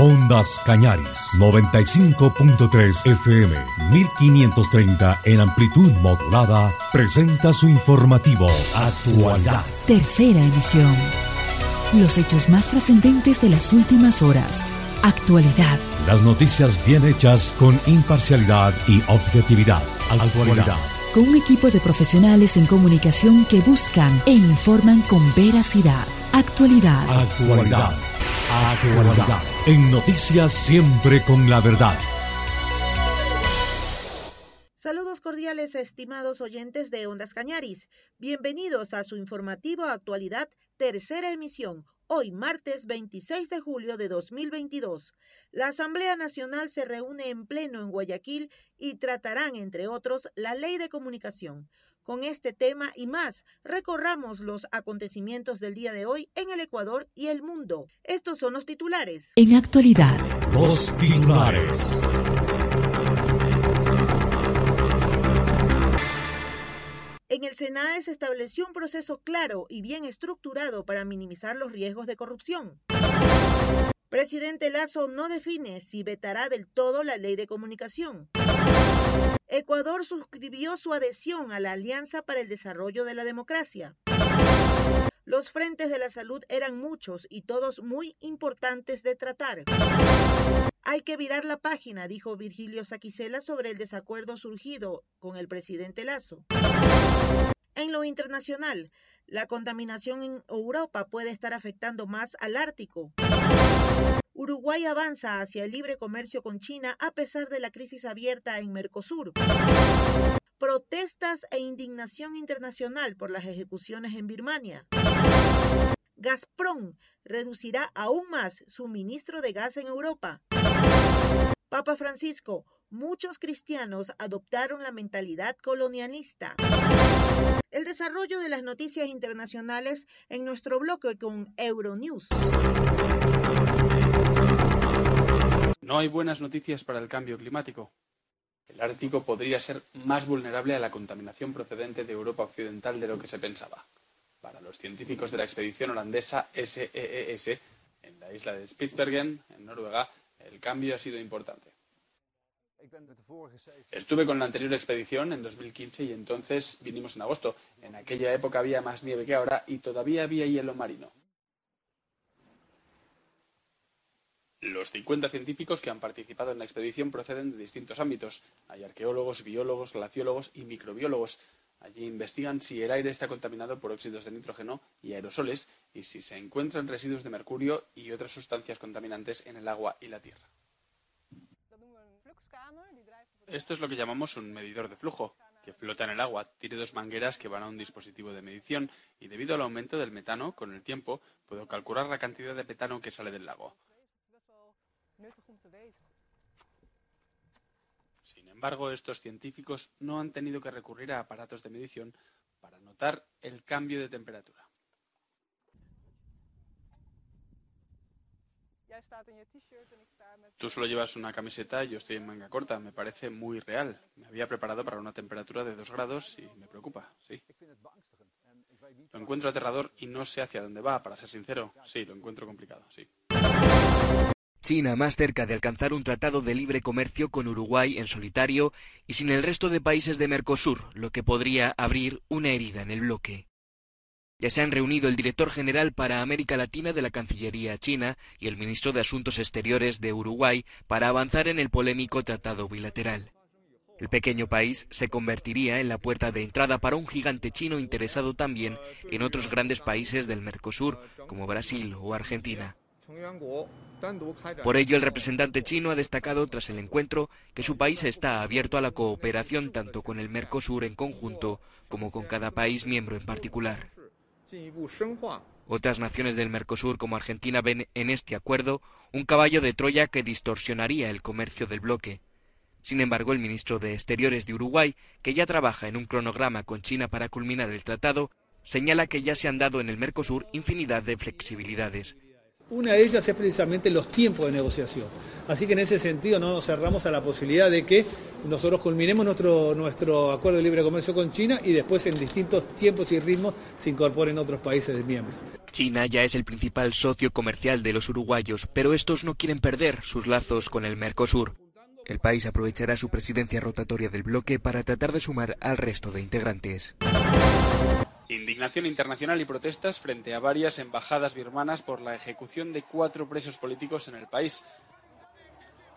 Ondas Cañaris, 95.3 FM, 1530 en amplitud modulada, presenta su informativo Actualidad. Tercera emisión. Los hechos más trascendentes de las últimas horas. Actualidad. Las noticias bien hechas con imparcialidad y objetividad. Actualidad. Con un equipo de profesionales en comunicación que buscan e informan con veracidad. Actualidad. Actualidad. Actualidad. En noticias siempre con la verdad. Saludos cordiales, estimados oyentes de Ondas Cañaris. Bienvenidos a su informativo Actualidad, tercera emisión, hoy martes 26 de julio de 2022. La Asamblea Nacional se reúne en pleno en Guayaquil y tratarán, entre otros, la ley de comunicación. Con este tema y más, recorramos los acontecimientos del día de hoy en el Ecuador y el mundo. Estos son los titulares. En actualidad. Los titulares. En el SENAE se estableció un proceso claro y bien estructurado para minimizar los riesgos de corrupción. Presidente Lazo no define si vetará del todo la ley de comunicación. Ecuador suscribió su adhesión a la Alianza para el Desarrollo de la Democracia. Los frentes de la salud eran muchos y todos muy importantes de tratar. Hay que virar la página, dijo Virgilio Saquicela sobre el desacuerdo surgido con el presidente Lazo. En lo internacional, la contaminación en Europa puede estar afectando más al Ártico. Uruguay avanza hacia el libre comercio con China a pesar de la crisis abierta en Mercosur. Protestas e indignación internacional por las ejecuciones en Birmania. Gazprom reducirá aún más suministro de gas en Europa. Papa Francisco, muchos cristianos adoptaron la mentalidad colonialista. El desarrollo de las noticias internacionales en nuestro bloque con Euronews. No hay buenas noticias para el cambio climático. El Ártico podría ser más vulnerable a la contaminación procedente de Europa Occidental de lo que se pensaba. Para los científicos de la expedición holandesa SEES, e en la isla de Spitsbergen, en Noruega, el cambio ha sido importante. Estuve con la anterior expedición en 2015 y entonces vinimos en agosto. En aquella época había más nieve que ahora y todavía había hielo marino. Los 50 científicos que han participado en la expedición proceden de distintos ámbitos. Hay arqueólogos, biólogos, glaciólogos y microbiólogos. Allí investigan si el aire está contaminado por óxidos de nitrógeno y aerosoles y si se encuentran residuos de mercurio y otras sustancias contaminantes en el agua y la tierra. Esto es lo que llamamos un medidor de flujo, que flota en el agua, tiene dos mangueras que van a un dispositivo de medición y debido al aumento del metano con el tiempo puedo calcular la cantidad de metano que sale del lago. Sin embargo, estos científicos no han tenido que recurrir a aparatos de medición para notar el cambio de temperatura. Tú solo llevas una camiseta y yo estoy en manga corta. Me parece muy real. Me había preparado para una temperatura de 2 grados y me preocupa, sí. Lo encuentro aterrador y no sé hacia dónde va, para ser sincero. Sí, lo encuentro complicado, sí. China más cerca de alcanzar un tratado de libre comercio con Uruguay en solitario y sin el resto de países de Mercosur, lo que podría abrir una herida en el bloque. Ya se han reunido el director general para América Latina de la Cancillería china y el ministro de Asuntos Exteriores de Uruguay para avanzar en el polémico tratado bilateral. El pequeño país se convertiría en la puerta de entrada para un gigante chino interesado también en otros grandes países del Mercosur, como Brasil o Argentina. Por ello, el representante chino ha destacado tras el encuentro que su país está abierto a la cooperación tanto con el Mercosur en conjunto como con cada país miembro en particular. Otras naciones del Mercosur como Argentina ven en este acuerdo un caballo de Troya que distorsionaría el comercio del bloque. Sin embargo, el ministro de Exteriores de Uruguay, que ya trabaja en un cronograma con China para culminar el tratado, señala que ya se han dado en el Mercosur infinidad de flexibilidades. Una de ellas es precisamente los tiempos de negociación. Así que en ese sentido no nos cerramos a la posibilidad de que nosotros culminemos nuestro, nuestro acuerdo de libre comercio con China y después en distintos tiempos y ritmos se incorporen otros países miembros. China ya es el principal socio comercial de los uruguayos, pero estos no quieren perder sus lazos con el Mercosur. El país aprovechará su presidencia rotatoria del bloque para tratar de sumar al resto de integrantes. Indignación internacional y protestas frente a varias embajadas birmanas por la ejecución de cuatro presos políticos en el país.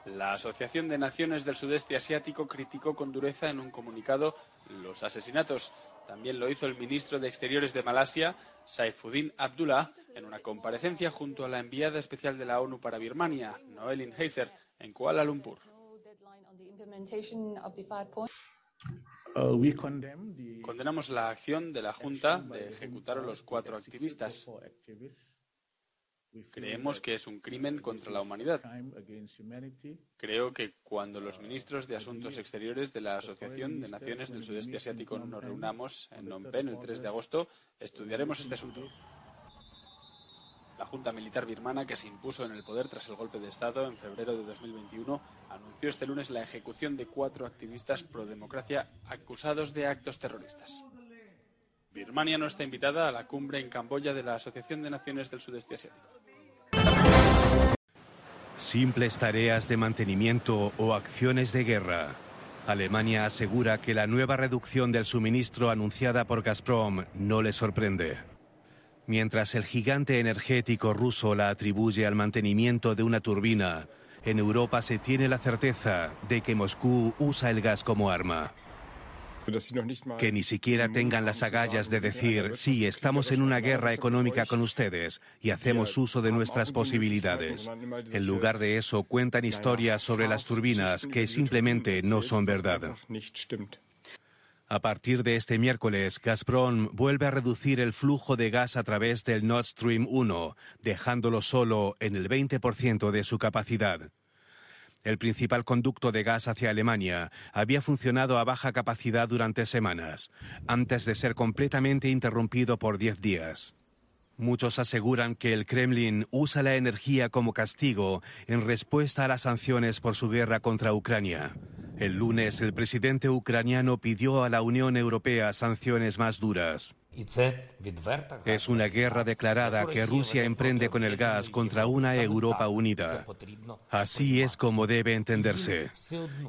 La Asociación de Naciones del Sudeste Asiático criticó con dureza en un comunicado los asesinatos. También lo hizo el ministro de Exteriores de Malasia, Saifuddin Abdullah, en una comparecencia junto a la enviada especial de la ONU para Birmania, Noelin Heiser, en Kuala Lumpur. Condenamos la acción de la Junta de ejecutar a los cuatro activistas. Creemos que es un crimen contra la humanidad. Creo que cuando los ministros de Asuntos Exteriores de la Asociación de Naciones del Sudeste Asiático nos reunamos en Phnom Penh el 3 de agosto, estudiaremos este asunto. La Junta Militar birmana, que se impuso en el poder tras el golpe de Estado en febrero de 2021, anunció este lunes la ejecución de cuatro activistas pro democracia acusados de actos terroristas. Birmania no está invitada a la cumbre en Camboya de la Asociación de Naciones del Sudeste Asiático. Simples tareas de mantenimiento o acciones de guerra. Alemania asegura que la nueva reducción del suministro anunciada por Gazprom no le sorprende. Mientras el gigante energético ruso la atribuye al mantenimiento de una turbina, en Europa se tiene la certeza de que Moscú usa el gas como arma. Que ni siquiera tengan las agallas de decir, sí, estamos en una guerra económica con ustedes y hacemos uso de nuestras posibilidades. En lugar de eso, cuentan historias sobre las turbinas que simplemente no son verdad. A partir de este miércoles, Gazprom vuelve a reducir el flujo de gas a través del Nord Stream 1, dejándolo solo en el 20% de su capacidad. El principal conducto de gas hacia Alemania había funcionado a baja capacidad durante semanas, antes de ser completamente interrumpido por diez días. Muchos aseguran que el Kremlin usa la energía como castigo en respuesta a las sanciones por su guerra contra Ucrania. El lunes el presidente ucraniano pidió a la Unión Europea sanciones más duras. Es una guerra declarada que Rusia emprende con el gas contra una Europa unida. Así es como debe entenderse.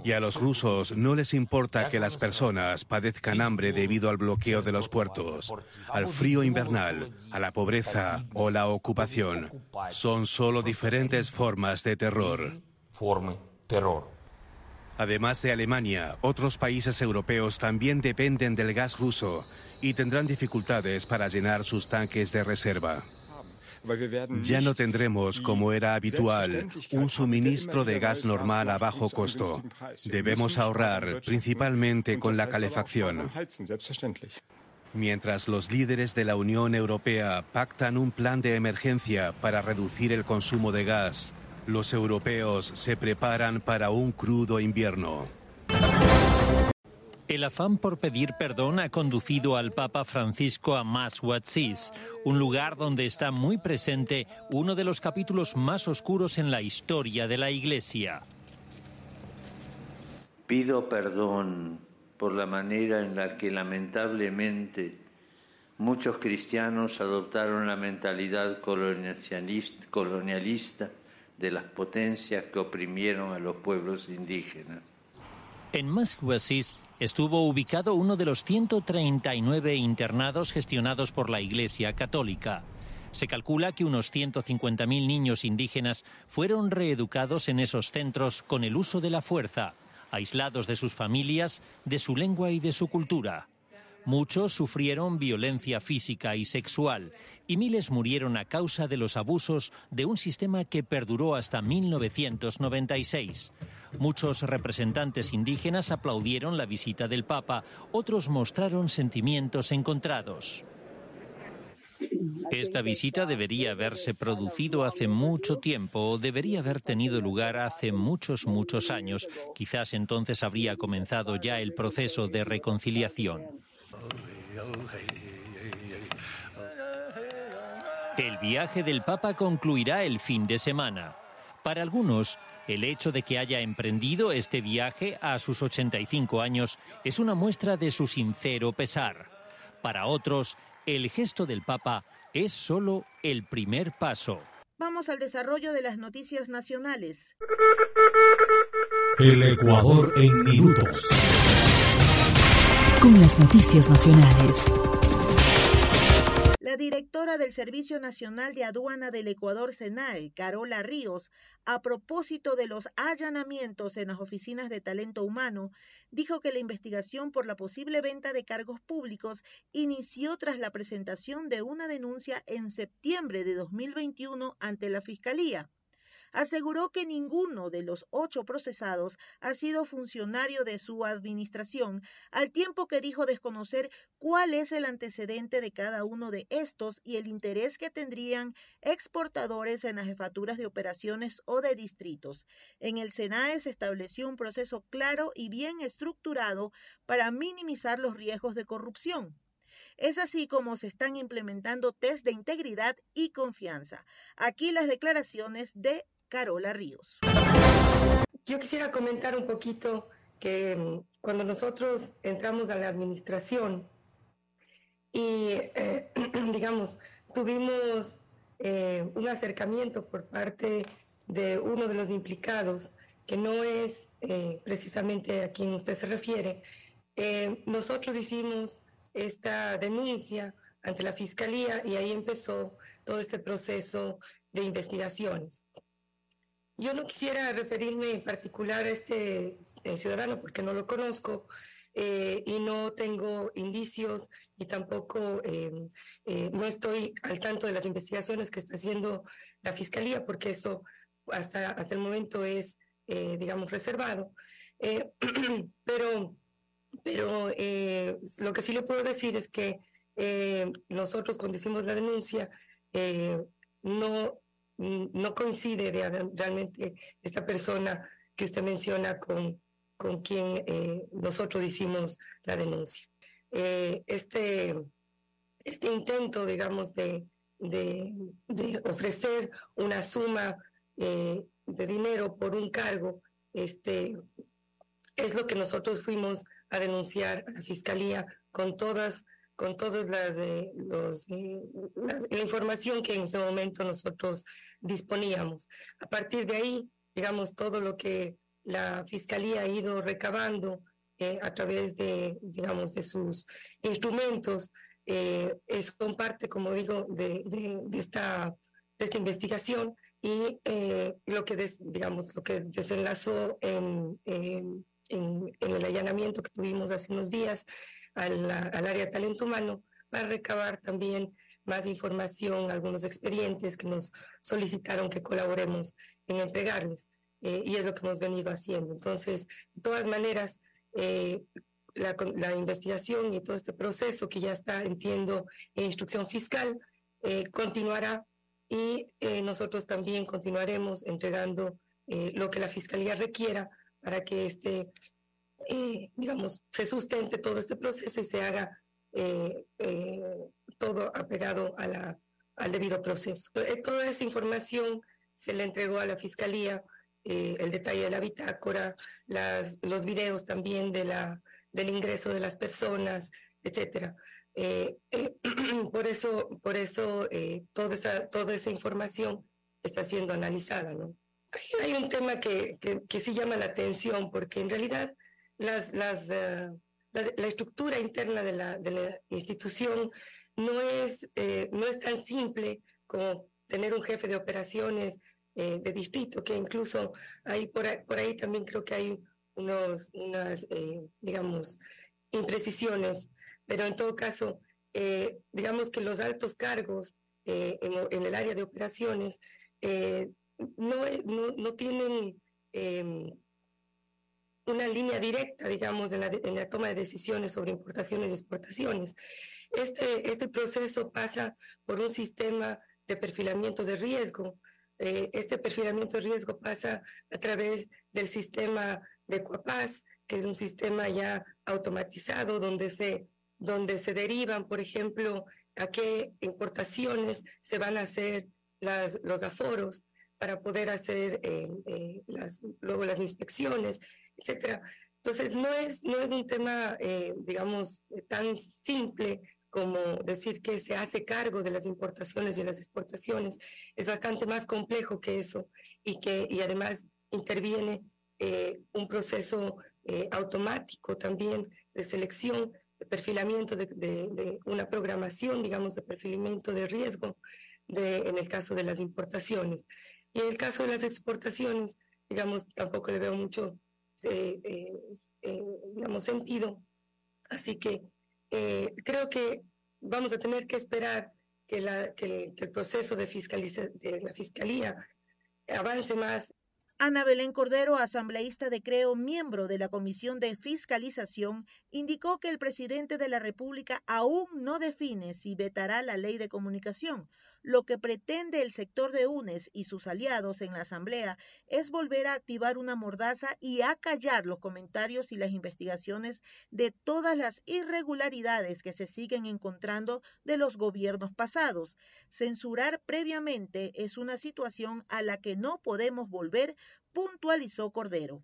Y a los rusos no les importa que las personas padezcan hambre debido al bloqueo de los puertos, al frío invernal, a la pobreza o la ocupación. Son solo diferentes formas de terror. Además de Alemania, otros países europeos también dependen del gas ruso y tendrán dificultades para llenar sus tanques de reserva. Ya no tendremos, como era habitual, un suministro de gas normal a bajo costo. Debemos ahorrar, principalmente con la calefacción. Mientras los líderes de la Unión Europea pactan un plan de emergencia para reducir el consumo de gas, los europeos se preparan para un crudo invierno. El afán por pedir perdón ha conducido al Papa Francisco a Mashuatsis, un lugar donde está muy presente uno de los capítulos más oscuros en la historia de la Iglesia. Pido perdón por la manera en la que lamentablemente muchos cristianos adoptaron la mentalidad colonialista de las potencias que oprimieron a los pueblos indígenas. En Mashuasis estuvo ubicado uno de los 139 internados gestionados por la Iglesia Católica. Se calcula que unos 150.000 niños indígenas fueron reeducados en esos centros con el uso de la fuerza, aislados de sus familias, de su lengua y de su cultura. Muchos sufrieron violencia física y sexual y miles murieron a causa de los abusos de un sistema que perduró hasta 1996. Muchos representantes indígenas aplaudieron la visita del Papa, otros mostraron sentimientos encontrados. Esta visita debería haberse producido hace mucho tiempo o debería haber tenido lugar hace muchos, muchos años. Quizás entonces habría comenzado ya el proceso de reconciliación. El viaje del Papa concluirá el fin de semana. Para algunos, el hecho de que haya emprendido este viaje a sus 85 años es una muestra de su sincero pesar. Para otros, el gesto del Papa es solo el primer paso. Vamos al desarrollo de las noticias nacionales. El Ecuador en minutos. Con las noticias nacionales. La directora del Servicio Nacional de Aduana del Ecuador, SENAE, Carola Ríos, a propósito de los allanamientos en las oficinas de talento humano, dijo que la investigación por la posible venta de cargos públicos inició tras la presentación de una denuncia en septiembre de 2021 ante la Fiscalía aseguró que ninguno de los ocho procesados ha sido funcionario de su administración, al tiempo que dijo desconocer cuál es el antecedente de cada uno de estos y el interés que tendrían exportadores en las jefaturas de operaciones o de distritos. En el SENAE se estableció un proceso claro y bien estructurado para minimizar los riesgos de corrupción. Es así como se están implementando test de integridad y confianza. Aquí las declaraciones de Carola Ríos. Yo quisiera comentar un poquito que mm, cuando nosotros entramos a la administración y, eh, digamos, tuvimos eh, un acercamiento por parte de uno de los implicados, que no es eh, precisamente a quien usted se refiere, nosotros hicimos esta denuncia ante la Fiscalía y ahí empezó todo este proceso de investigaciones. Yo no quisiera referirme en particular a este, este ciudadano porque no lo conozco eh, y no tengo indicios y tampoco em, eh, no estoy al tanto de las investigaciones que está haciendo la fiscalía porque eso hasta, hasta el momento es, eh, digamos, reservado. pero pero lo que sí le puedo decir es que nosotros cuando hicimos la denuncia no no coincide realmente esta persona que usted menciona con, con quien eh, nosotros hicimos la denuncia. Eh, este, este intento, digamos, de, de, ofrecer una suma eh, de dinero por un cargo, este, es lo que nosotros fuimos a denunciar a la Fiscalía con todas con todas las, los, la, información que en ese momento nosotros disponíamos. A partir de ahí, digamos, todo lo que la Fiscalía ha ido recabando eh, a través de, digamos, de sus instrumentos, eh, es parte, como digo, de, esta, esta investigación y eh, lo que, digamos, lo que desenlazó en, en, en el allanamiento que tuvimos hace unos días al, al área de talento humano para recabar también más información, algunos expedientes que nos solicitaron que colaboremos en entregarles. Eh, y es lo que hemos venido haciendo. Entonces, de todas maneras, eh, la, la, investigación y todo este proceso que ya está, entiendo, en instrucción fiscal, eh, continuará y nosotros también continuaremos entregando lo que la Fiscalía requiera para que este eh, digamos, se sustente todo este proceso y se haga eh, eh, todo apegado a la, al debido proceso. toda esa información se le entregó a la Fiscalía, el detalle de la bitácora, las, los videos también de la, del ingreso de las personas, etcétera. por eso, por eso toda, esa, toda esa información está siendo analizada. ¿no? Hay un tema que, que, que sí llama la atención, porque en realidad las, las, eh, la, estructura interna de la, de la institución no es, eh, no es tan simple como tener un jefe de operaciones eh, de distrito, que incluso hay por por ahí también creo que hay unos, unas, digamos, imprecisiones, pero en todo caso, digamos que los altos cargos en, en, el área de operaciones no, no, no, tienen em, una línea directa, digamos, en la, toma de decisiones sobre importaciones y exportaciones. Este, este proceso pasa por un sistema de perfilamiento de riesgo. Eh, este perfilamiento de riesgo pasa a través del sistema de Cuapaz, que es un sistema ya automatizado donde se, donde se derivan, por ejemplo, a qué importaciones se van a hacer las, los aforos para poder hacer eh, eh, las, luego las inspecciones etcétera. Entonces, no es, no es un tema, eh, digamos, tan simple como decir que se hace cargo de las importaciones y las exportaciones. Es bastante más complejo que eso y que y además interviene eh, un proceso eh, automático también de selección, de perfilamiento, de, de, una programación, digamos, de perfilamiento de riesgo de, en el caso de las importaciones. Y en el caso de las exportaciones, digamos, tampoco le veo mucho, eh, digamos, sentido. Así que eh, creo que vamos a tener que esperar que, la, que, el, proceso de, de la fiscalía avance más Ana Belén Cordero, asambleísta de Creo, miembro de la Comisión de Fiscalización, indicó que el presidente de la República aún no define si vetará la ley de comunicación. Lo que pretende el sector de UNES y sus aliados en la Asamblea es volver a activar una mordaza y acallar los comentarios y las investigaciones de todas las irregularidades que se siguen encontrando de los gobiernos pasados. Censurar previamente es una situación a la que no podemos volver puntualizó Cordero.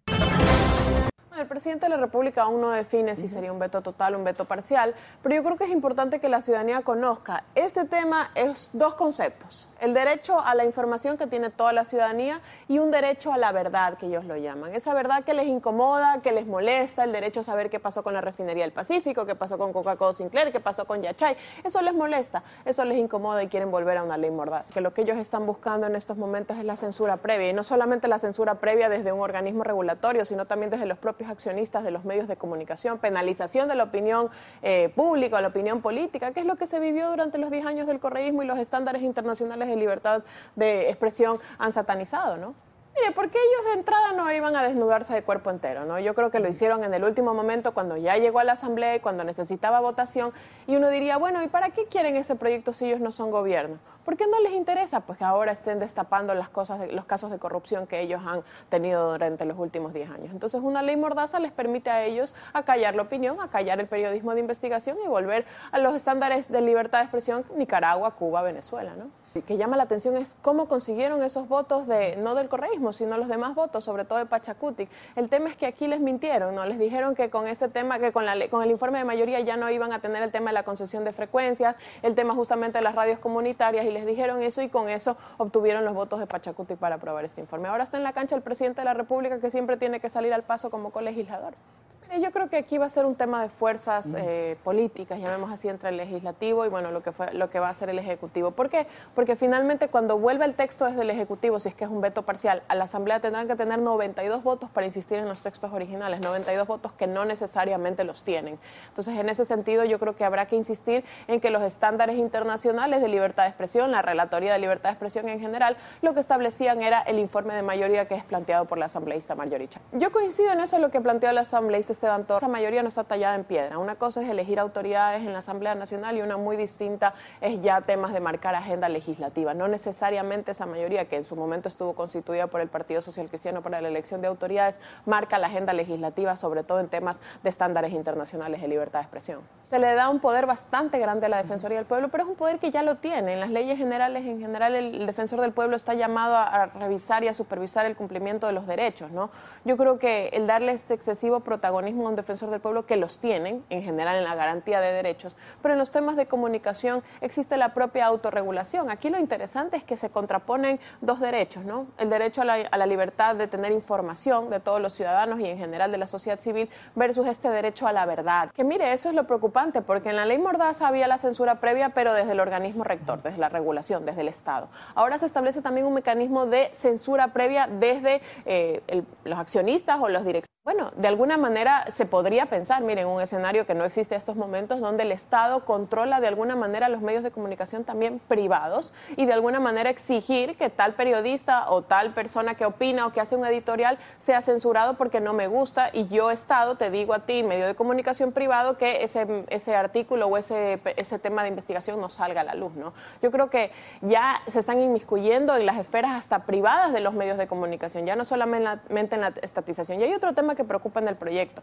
El presidente de la República aún no define si sería un veto total o un veto parcial, pero yo creo que es importante que la ciudadanía conozca. Este tema es dos conceptos, el derecho a la información que tiene toda la ciudadanía y un derecho a la verdad, que ellos lo llaman. Esa verdad que les incomoda, que les molesta, el derecho a saber qué pasó con la refinería del Pacífico, qué pasó con Coca-Cola Sinclair, qué pasó con Yachay. Eso les molesta, eso les incomoda y quieren volver a una ley mordaz. Que lo que ellos están buscando en estos momentos es la censura previa, y no solamente la censura previa desde un organismo regulatorio, sino también desde los propios accionistas de los medios de comunicación, penalización de la opinión eh, pública, la opinión política, que es lo que se vivió durante los 10 años del correísmo y los estándares internacionales de libertad de expresión han satanizado, ¿no? Mire, porque ellos de entrada no iban a desnudarse de cuerpo entero, ¿no? Yo creo que lo hicieron en el último momento cuando ya llegó a la Asamblea y cuando necesitaba votación. Y uno diría, bueno, ¿y para qué quieren ese proyecto si ellos no son gobierno? ¿Por qué no les interesa? Pues que ahora estén destapando las cosas, los casos de corrupción que ellos han tenido durante los últimos 10 años. Entonces, una ley mordaza les permite a ellos acallar la opinión, acallar el periodismo de investigación y volver a los estándares de libertad de expresión Nicaragua, Cuba, Venezuela, ¿no? Que llama la atención es cómo consiguieron esos votos de no del correísmo, sino los demás votos, sobre todo de Pachacuti. El tema es que aquí les mintieron, ¿no? Les dijeron que con ese tema, que con, la, con el informe de mayoría ya no iban a tener el tema de la concesión de frecuencias, el tema justamente de las radios comunitarias, y les dijeron eso y con eso obtuvieron los votos de Pachacuti para aprobar este informe. Ahora está en la cancha el presidente de la República que siempre tiene que salir al paso como colegislador. Yo creo que aquí va a ser un tema de fuerzas eh, políticas, llamemos así, entre el legislativo y bueno, lo que, fue, lo que va a ser el ejecutivo. ¿Por qué? Porque finalmente cuando vuelve el texto desde el ejecutivo, si es que es un veto parcial, a la Asamblea tendrán que tener 92 votos para insistir en los textos originales, 92 votos que no necesariamente los tienen. Entonces, en ese sentido, yo creo que habrá que insistir en que los estándares internacionales de libertad de expresión, la relatoría de libertad de expresión en general, lo que establecían era el informe de mayoría que es planteado por la asambleísta Marjoricha. Yo coincido en eso, lo que planteó la asambleísta Esteban Torres, esa mayoría no está tallada en piedra. Una cosa es elegir autoridades en la Asamblea Nacional y una muy distinta es ya temas de marcar agenda legislativa. No necesariamente esa mayoría, que en su momento estuvo constituida por el Partido Social Cristiano para la elección de autoridades, marca la agenda legislativa, sobre todo en temas de estándares internacionales de libertad de expresión. Se le da un poder bastante grande a la Defensoría del Pueblo, pero es un poder que ya lo tiene. En las leyes generales, en general, el defensor del pueblo está llamado a, revisar y a supervisar el cumplimiento de los derechos. ¿no? Yo creo que el darle este excesivo protagonismo a un defensor del pueblo que los tienen, en general en la garantía de derechos, pero en los temas de comunicación existe la propia autorregulación. Aquí lo interesante es que se contraponen dos derechos, ¿no? El derecho a la, a la libertad de tener información de todos los ciudadanos y en general de la sociedad civil versus este derecho a la verdad. Que mire, eso es lo preocupante, porque en la ley Mordaza había la censura previa, pero desde el organismo rector, desde la regulación, desde el Estado. Ahora se establece también un mecanismo de censura previa desde eh, los accionistas o los directores bueno, de alguna manera se podría pensar, miren, un escenario que no existe en estos momentos, donde el Estado controla de alguna manera los medios de comunicación también privados y de alguna manera exigir que tal periodista o tal persona que opina o que hace un editorial sea censurado porque no me gusta y yo, Estado, te digo a ti, medio de comunicación privado, que ese, ese artículo o ese, ese tema de investigación no salga a la luz, ¿no? Yo creo que ya se están inmiscuyendo en las esferas hasta privadas de los medios de comunicación, ya no solamente en la estatización. Y hay otro tema que preocupa en el proyecto.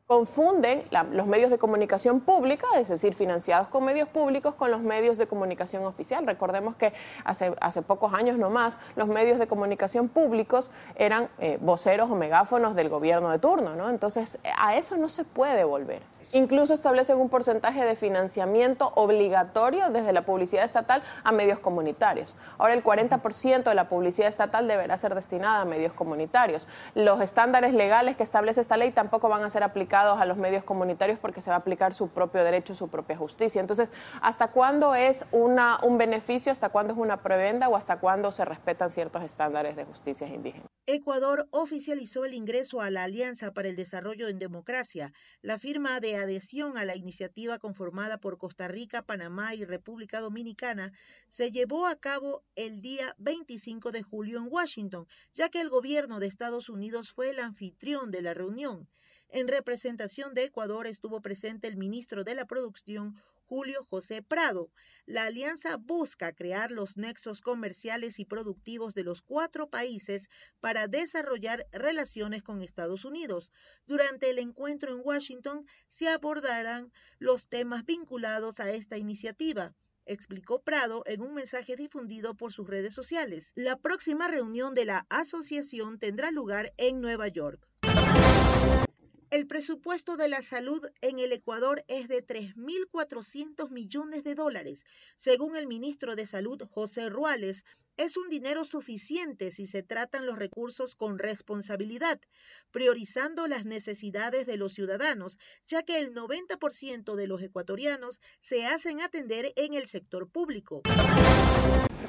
confunden los medios de comunicación pública, es decir, financiados con medios públicos, con los medios de comunicación oficial. Recordemos que hace, hace pocos años nomás los medios de comunicación públicos eran eh, voceros o megáfonos del gobierno de turno, ¿no? Entonces, a eso no se puede volver. Incluso establecen un porcentaje de financiamiento obligatorio desde la publicidad estatal a medios comunitarios. Ahora el 40% de la publicidad estatal deberá ser destinada a medios comunitarios. Los estándares legales que establece esta ley tampoco van a ser aplicados a los medios comunitarios porque se va a aplicar su propio derecho, su propia justicia. Entonces, ¿hasta cuándo es un beneficio, hasta cuándo es una prebenda o hasta cuándo se respetan ciertos estándares de justicia indígena? Ecuador oficializó el ingreso a la Alianza para el Desarrollo en Democracia, la firma de adhesión a la iniciativa conformada por Costa Rica, Panamá y República Dominicana se llevó a cabo el día 25 de julio en Washington, ya que el gobierno de Estados Unidos fue el anfitrión de la reunión. En representación de Ecuador estuvo presente el ministro de la Producción, Julio José Prado. La alianza busca crear los nexos comerciales y productivos de los cuatro países para desarrollar relaciones con Estados Unidos. Durante el encuentro en Washington se abordarán los temas vinculados a esta iniciativa explicó Prado en un mensaje difundido por sus redes sociales. La próxima reunión de la asociación tendrá lugar en Nueva York. El presupuesto de la salud en el Ecuador es de 3.400 millones de dólares. Según el ministro de Salud, José Ruales, es un dinero suficiente si se tratan los recursos con responsabilidad, priorizando las necesidades de los ciudadanos, ya que el 90% de los ecuatorianos se hacen atender en el sector público.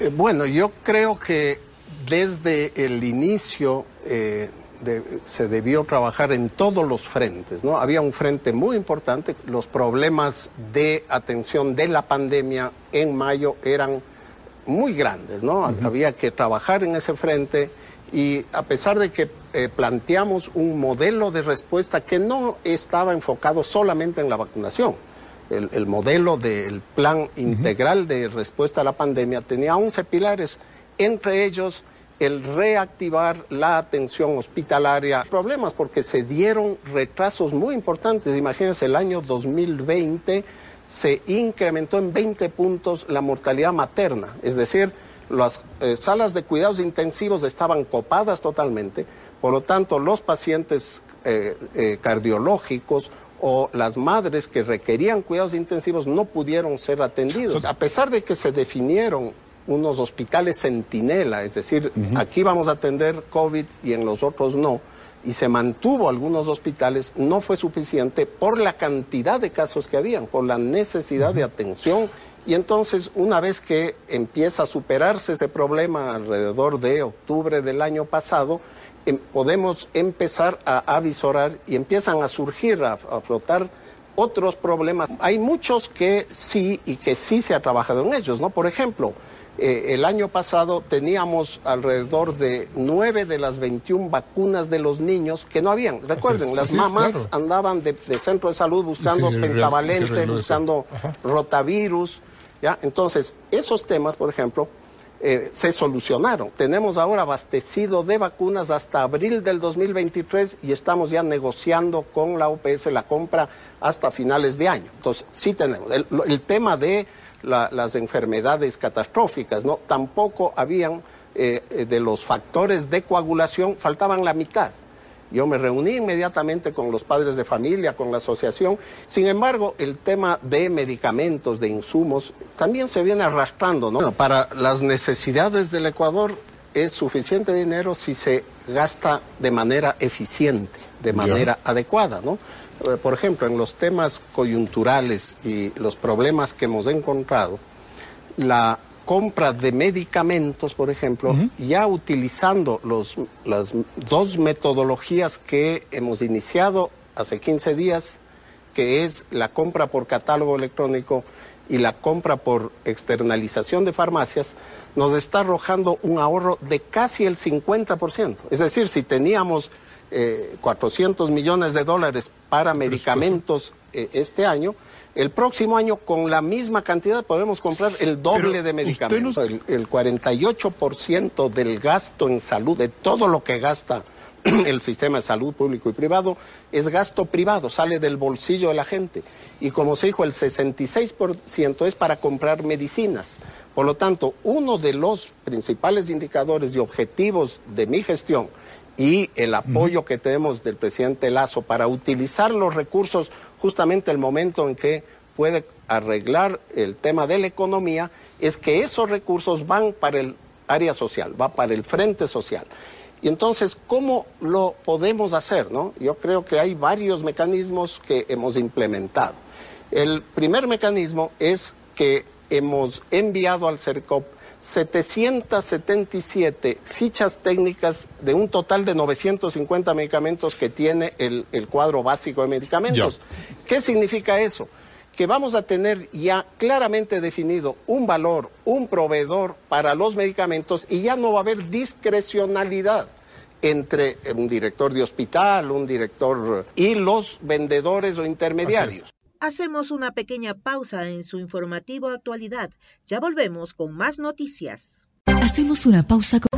Eh, bueno, yo creo que desde el inicio eh, se debió trabajar en todos los frentes, ¿no? Había un frente muy importante, los problemas de atención de la pandemia en mayo eran muy grandes, ¿no? Había que trabajar en ese frente y a pesar de que eh, planteamos un modelo de respuesta que no estaba enfocado solamente en la vacunación, el, modelo del plan integral de respuesta a la pandemia tenía 11 pilares, entre ellos el reactivar la atención hospitalaria. Problemas porque se dieron retrasos muy importantes. Imagínense, el año 2020 se incrementó en 20 puntos la mortalidad materna, es decir, las eh, salas de cuidados intensivos estaban copadas totalmente, por lo tanto los pacientes eh, eh, cardiológicos o las madres que requerían cuidados intensivos no pudieron ser atendidos. A pesar de que se definieron unos hospitales centinela, es decir, aquí vamos a atender COVID y en los otros no, y se mantuvo algunos hospitales, no fue suficiente por la cantidad de casos que habían, por la necesidad de atención. Y entonces, una vez que empieza a superarse ese problema alrededor de octubre del año pasado, em, podemos empezar a avisorar y empiezan a surgir, a, a flotar otros problemas. Hay muchos que sí y que sí se ha trabajado en ellos, ¿no? Por ejemplo, eh, el año pasado teníamos alrededor de nueve de las 21 vacunas de los niños que no habían. Recuerden, las mamás andaban de, centro de salud buscando pentavalente, buscando rotavirus. ¿ya? Entonces, esos temas, por ejemplo, eh, se solucionaron. Tenemos ahora abastecido de vacunas hasta abril del 2023 y estamos ya negociando con la OPS la compra hasta finales de año. Entonces, sí tenemos. el tema de las enfermedades catastróficas, ¿no? Tampoco habían eh, eh, de los factores de coagulación, faltaban la mitad. Yo me reuní inmediatamente con los padres de familia, con la asociación. Sin embargo, el tema de medicamentos, de insumos, también se viene arrastrando, ¿no? para las necesidades del Ecuador es suficiente dinero si se gasta de manera eficiente, de manera adecuada, ¿no? Eh, por ejemplo, en los temas coyunturales y los problemas que hemos encontrado, la compra de medicamentos, por ejemplo, ya utilizando los, las dos metodologías que hemos iniciado hace 15 días, que es la compra por catálogo electrónico y la compra por externalización de farmacias, nos está arrojando un ahorro de casi el 50%. Es decir, si teníamos 400 eh, millones de dólares para medicamentos eh, este año, el próximo año con la misma cantidad podemos comprar el doble de medicamentos. El, 48% del gasto en salud, de todo lo que gasta el sistema de salud público y privado, es gasto privado, sale del bolsillo de la gente. Y como se dijo, el 66% es para comprar medicinas. Por lo tanto, uno de los principales indicadores y objetivos de mi gestión y el apoyo que tenemos del presidente Lazo para utilizar los recursos justamente el momento en que puede arreglar el tema de la economía, es que esos recursos van para el área social, va para el frente social. Y entonces, ¿cómo lo podemos hacer? No? Yo creo que hay varios mecanismos que hemos implementado. El primer mecanismo es que hemos enviado al CERCOP 777 fichas técnicas de un total de 950 medicamentos que tiene el, cuadro básico de medicamentos. ¿Qué significa eso? que vamos a tener ya claramente definido un valor, un proveedor para los medicamentos y ya no va a haber discrecionalidad entre un director de hospital, un director y los vendedores o intermediarios. Hacemos una pequeña pausa en su informativo actualidad. Ya volvemos con más noticias. Hacemos una pausa con...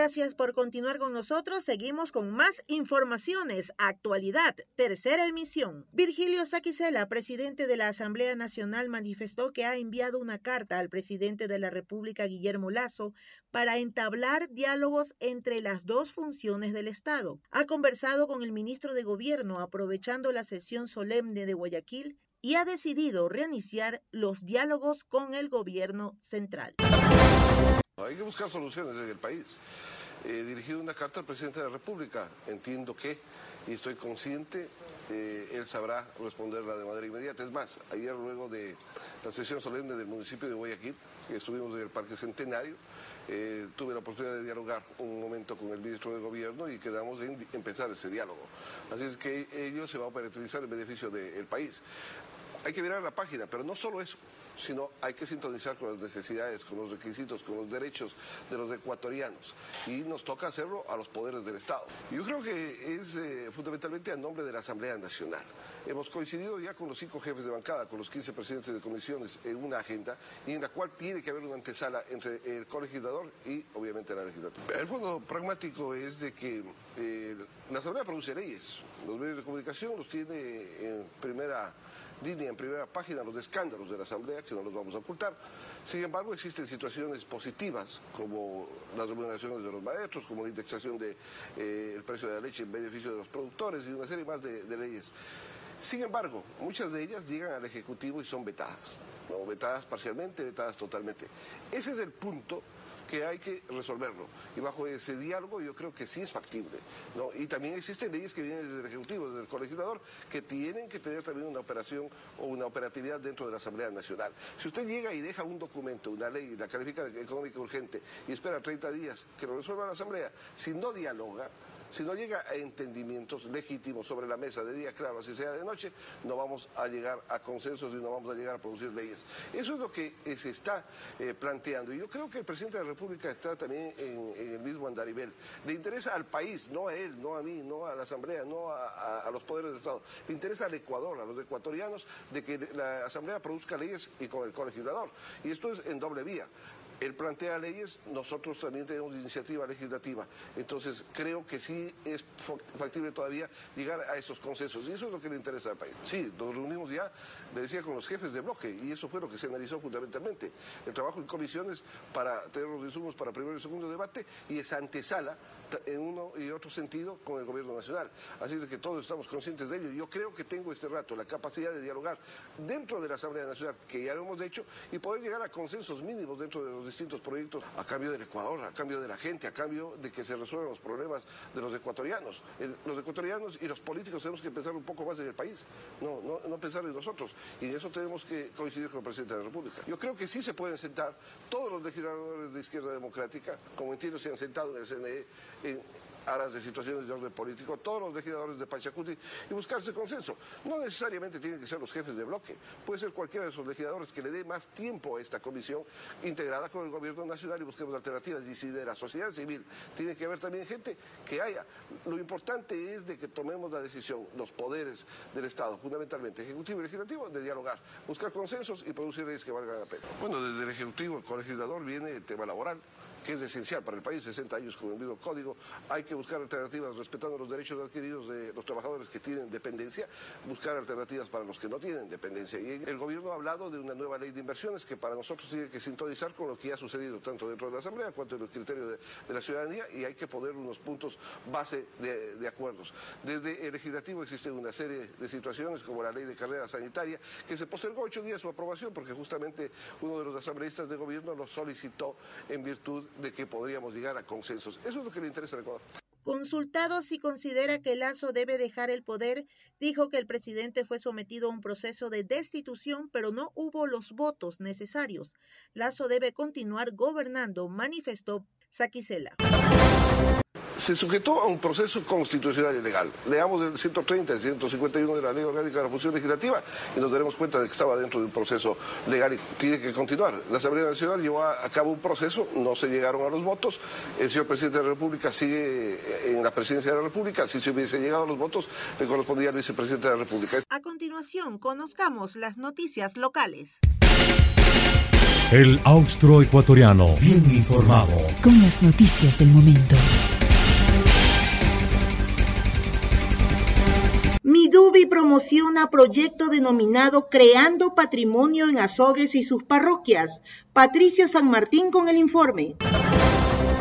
Gracias por continuar con nosotros. Seguimos con más informaciones. Actualidad, tercera emisión. Virgilio Saquicela, presidente de la Asamblea Nacional, manifestó que ha enviado una carta al presidente de la República, Guillermo Lazo, para entablar diálogos entre las dos funciones del Estado. Ha conversado con el ministro de Gobierno aprovechando la sesión solemne de Guayaquil y ha decidido reiniciar los diálogos con el gobierno central. Hay que buscar soluciones desde el país. He dirigido una carta al presidente de la República. Entiendo que, y estoy consciente, eh, él sabrá responderla de manera inmediata. Es más, ayer luego de la sesión solemne del municipio de Guayaquil, que estuvimos en el Parque Centenario, eh, tuve la oportunidad de dialogar un momento con el ministro de Gobierno y quedamos en empezar ese diálogo. Así es que ello se va a operativizar en beneficio del país. Hay que mirar la página, pero no solo eso sino hay que sintonizar con las necesidades, con los requisitos, con los derechos de los ecuatorianos. Y nos toca hacerlo a los poderes del Estado. Yo creo que es eh, fundamentalmente a nombre de la Asamblea Nacional. Hemos coincidido ya con los cinco jefes de bancada, con los 15 presidentes de comisiones en una agenda y en la cual tiene que haber una antesala entre el colegislador y obviamente la legislatura. El fondo pragmático es de que eh, la Asamblea produce leyes, los medios de comunicación los tiene en primera línea en primera página los escándalos de la Asamblea, que no los vamos a ocultar. Sin embargo, existen situaciones positivas, como las remuneraciones de los maestros, como la indexación del de, eh, precio de la leche en beneficio de los productores y una serie más de, leyes. Sin embargo, muchas de ellas llegan al Ejecutivo y son vetadas, ¿no? vetadas parcialmente, vetadas totalmente. Ese es el punto que hay que resolverlo. Y bajo ese diálogo yo creo que sí es factible. ¿no? Y también existen leyes que vienen desde el Ejecutivo, desde el colegislador, que tienen que tener también una operación o una operatividad dentro de la Asamblea Nacional. Si usted llega y deja un documento, una ley, la califica económica urgente y espera 30 días que lo resuelva la Asamblea, si no dialoga, si no llega a entendimientos legítimos sobre la mesa de día, claro, así sea de noche, no vamos a llegar a consensos y no vamos a llegar a producir leyes. Eso es lo que eh, se está eh, planteando. Y yo creo que el presidente de la República está también en, el mismo andarivel. Le interesa al país, no a él, no a mí, no a la Asamblea, no a, a los poderes del Estado. Le interesa al Ecuador, a los ecuatorianos, de que la Asamblea produzca leyes y con el colegislador. Y esto es en doble vía él plantea leyes, nosotros también tenemos iniciativa legislativa. Entonces, creo que sí es factible todavía llegar a esos consensos. Y eso es lo que le interesa al país. Sí, nos reunimos ya, le decía, con los jefes de bloque, y eso fue lo que se analizó fundamentalmente. El trabajo en comisiones para tener los insumos para primero y segundo debate, y esa antesala en uno y otro sentido con el gobierno nacional. Así es que todos estamos conscientes de ello. Yo creo que tengo este rato la capacidad de dialogar dentro de la Asamblea Nacional, que ya lo hemos hecho, y poder llegar a consensos mínimos dentro de los distintos proyectos a cambio del Ecuador, a cambio de la gente, a cambio de que se resuelvan los problemas de los ecuatorianos. los ecuatorianos y los políticos tenemos que pensar un poco más en el país, no, no, no pensar en nosotros. Y en eso tenemos que coincidir con el presidente de la República. Yo creo que sí se pueden sentar todos los legisladores de izquierda democrática, como entiendo se han sentado en el CNE, aras de situaciones de orden político, todos los legisladores de Pachacuti y buscarse consenso. No necesariamente tienen que ser los jefes de bloque, puede ser cualquiera de esos legisladores que le dé más tiempo a esta comisión integrada con el gobierno nacional y busquemos alternativas. Y si de la sociedad civil tiene que haber también gente que haya. Lo importante es de que tomemos la decisión, los poderes del Estado, fundamentalmente ejecutivo y legislativo, de dialogar, buscar consensos y producir leyes que valgan la pena. Bueno, desde el ejecutivo, el legislador viene el tema laboral que es esencial para el país, 60 años con el mismo código. Hay que buscar alternativas respetando los derechos adquiridos de los trabajadores que tienen dependencia, buscar alternativas para los que no tienen dependencia. Y el gobierno ha hablado de una nueva ley de inversiones que para nosotros tiene que sintonizar con lo que ha sucedido tanto dentro de la Asamblea cuanto en el criterio de, la ciudadanía y hay que poner unos puntos base de, de acuerdos. Desde el legislativo existe una serie de situaciones como la ley de carrera sanitaria que se postergó ocho días su aprobación porque justamente uno de los asambleístas de gobierno lo solicitó en virtud de que podríamos llegar a consensos. Eso es lo que le interesa al Ecuador. Consultado si considera que Lazo debe dejar el poder, dijo que el presidente fue sometido a un proceso de destitución, pero no hubo los votos necesarios. Lazo debe continuar gobernando, manifestó Saquicela se sujetó a un proceso constitucional y legal. Leamos el 130 y 151 de la Ley Orgánica de la Función Legislativa y nos daremos cuenta de que estaba dentro de un proceso legal y tiene que continuar. La Asamblea Nacional llevó a cabo un proceso, no se llegaron a los votos, el señor presidente de la República sigue en la presidencia de la República, si se hubiese llegado a los votos le correspondía al vicepresidente de la República. A continuación, conozcamos las noticias locales. El austro ecuatoriano, bien informado. Con las noticias del momento. Midubi promociona proyecto denominado Creando Patrimonio en Azogues y sus parroquias. Patricio San Martín con el informe.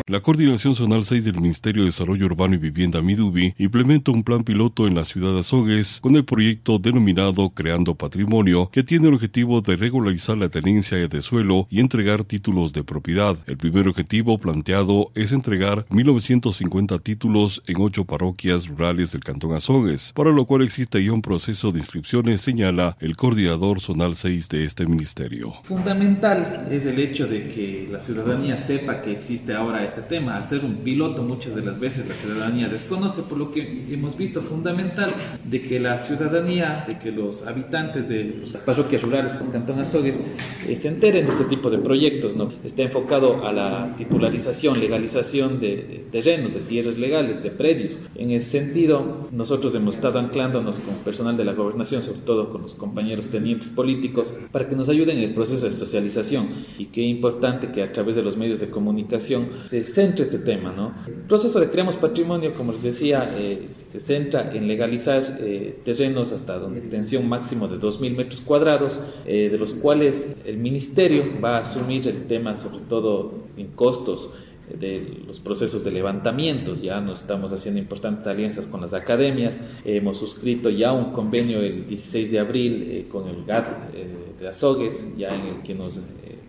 La Coordinación Zonal 6 del Ministerio de Desarrollo Urbano y Vivienda Midubi implementa un plan piloto en la ciudad de Azogues con el proyecto denominado Creando Patrimonio, que tiene el objetivo de regularizar la tenencia de suelo y entregar títulos de propiedad. El primer objetivo planteado es entregar 1.950 títulos en ocho parroquias rurales del Cantón Azogues, para lo cual existe ya un proceso de inscripciones, señala el coordinador zonal 6 de este ministerio. Fundamental es el hecho de que la ciudadanía sepa que existe ahora este tema. Al ser un piloto, muchas de las veces la ciudadanía desconoce, por lo que hemos visto fundamental de que la ciudadanía, de que los habitantes de las parroquias rurales como Cantón Azogues eh, se enteren de este tipo de proyectos. ¿no? Está enfocado a la titularización, legalización de, de terrenos, de tierras legales, de predios. En ese sentido, nosotros hemos estado anclándonos con personal de la gobernación, sobre todo con los compañeros tenientes políticos, para que nos ayuden en el proceso de socialización. Y qué importante que a través de los medios de comunicación se centra este tema. ¿no? El proceso de Creamos Patrimonio, como les decía, eh, se centra en legalizar eh, terrenos hasta una extensión máximo de 2.000 metros cuadrados, eh, de los cuales el Ministerio va a asumir el tema, sobre todo en costos de los procesos de levantamientos. Ya nos estamos haciendo importantes alianzas con las academias. hemos suscrito ya un convenio el 16 de abril con el GAT de Azogues, ya en el que nos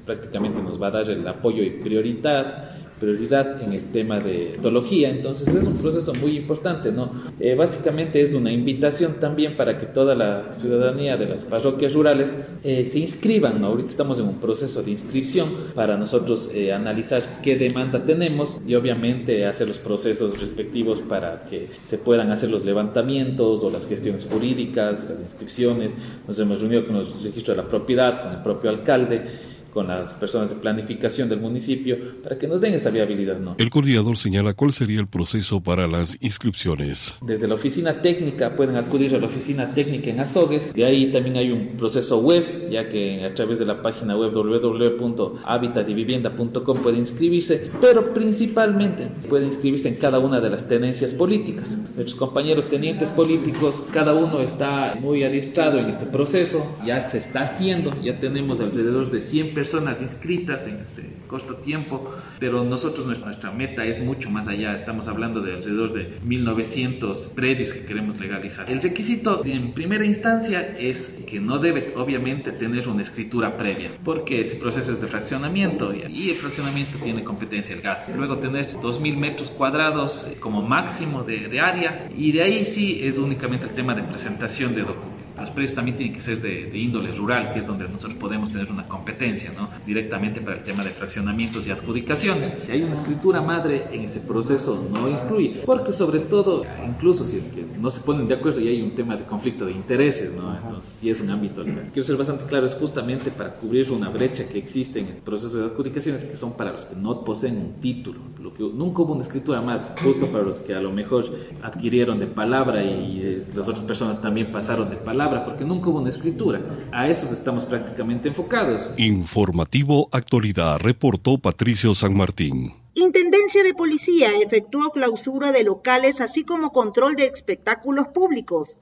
prácticamente nos va a dar el apoyo y prioridad prioridad en el tema de etología. Entonces es un proceso muy importante, ¿no? Eh, básicamente es una invitación también para que toda la ciudadanía de las parroquias rurales eh, se inscriban, ¿no? Ahorita estamos en un proceso de inscripción para nosotros eh, analizar qué demanda tenemos y obviamente hacer los procesos respectivos para que se puedan hacer los levantamientos o las gestiones jurídicas, las inscripciones. Nos hemos reunido con los registros de la propiedad, con el propio alcalde con las personas de planificación del municipio para que nos den esta viabilidad. ¿no? El coordinador señala cuál sería el proceso para las inscripciones. Desde la oficina técnica pueden acudir a la oficina técnica en Azogues, de ahí también hay un proceso web, ya que a través de la página web www.habitativivienda.com puede inscribirse, pero principalmente puede inscribirse en cada una de las tenencias políticas. Nuestros compañeros tenientes políticos, cada uno está muy adiestrado en este proceso, ya se está haciendo, ya tenemos alrededor de 100 personas inscritas en este corto tiempo, pero nosotros nuestra meta es mucho más allá, estamos hablando de alrededor de 1900 predios que queremos legalizar. El requisito en primera instancia es que no debe obviamente tener una escritura previa, porque ese proceso es de fraccionamiento y el fraccionamiento tiene competencia el gas. Luego tener 2000 metros cuadrados como máximo de, de área y de ahí sí es únicamente el tema de presentación de documentos. Los precios también tienen que ser de, índole rural, que es donde nosotros podemos tener una competencia, ¿no? Directamente para el tema de fraccionamientos y adjudicaciones. Si hay una escritura madre en ese proceso, no influye, porque sobre todo, incluso si es que no se ponen de acuerdo y hay un tema de conflicto de intereses, ¿no? Entonces, sí es un ámbito. Quiero ser bastante claro, es justamente para cubrir una brecha que existe en el proceso de adjudicaciones que son para los que no poseen un título. Lo que nunca hubo una escritura madre, justo para los que a lo mejor adquirieron de palabra y eh, las otras personas también pasaron de palabra, porque nunca hubo una escritura. A esos estamos prácticamente enfocados. Informativo Actualidad, reportó Patricio San Martín. Intendencia de Policía efectuó clausura de locales así como control de espectáculos públicos.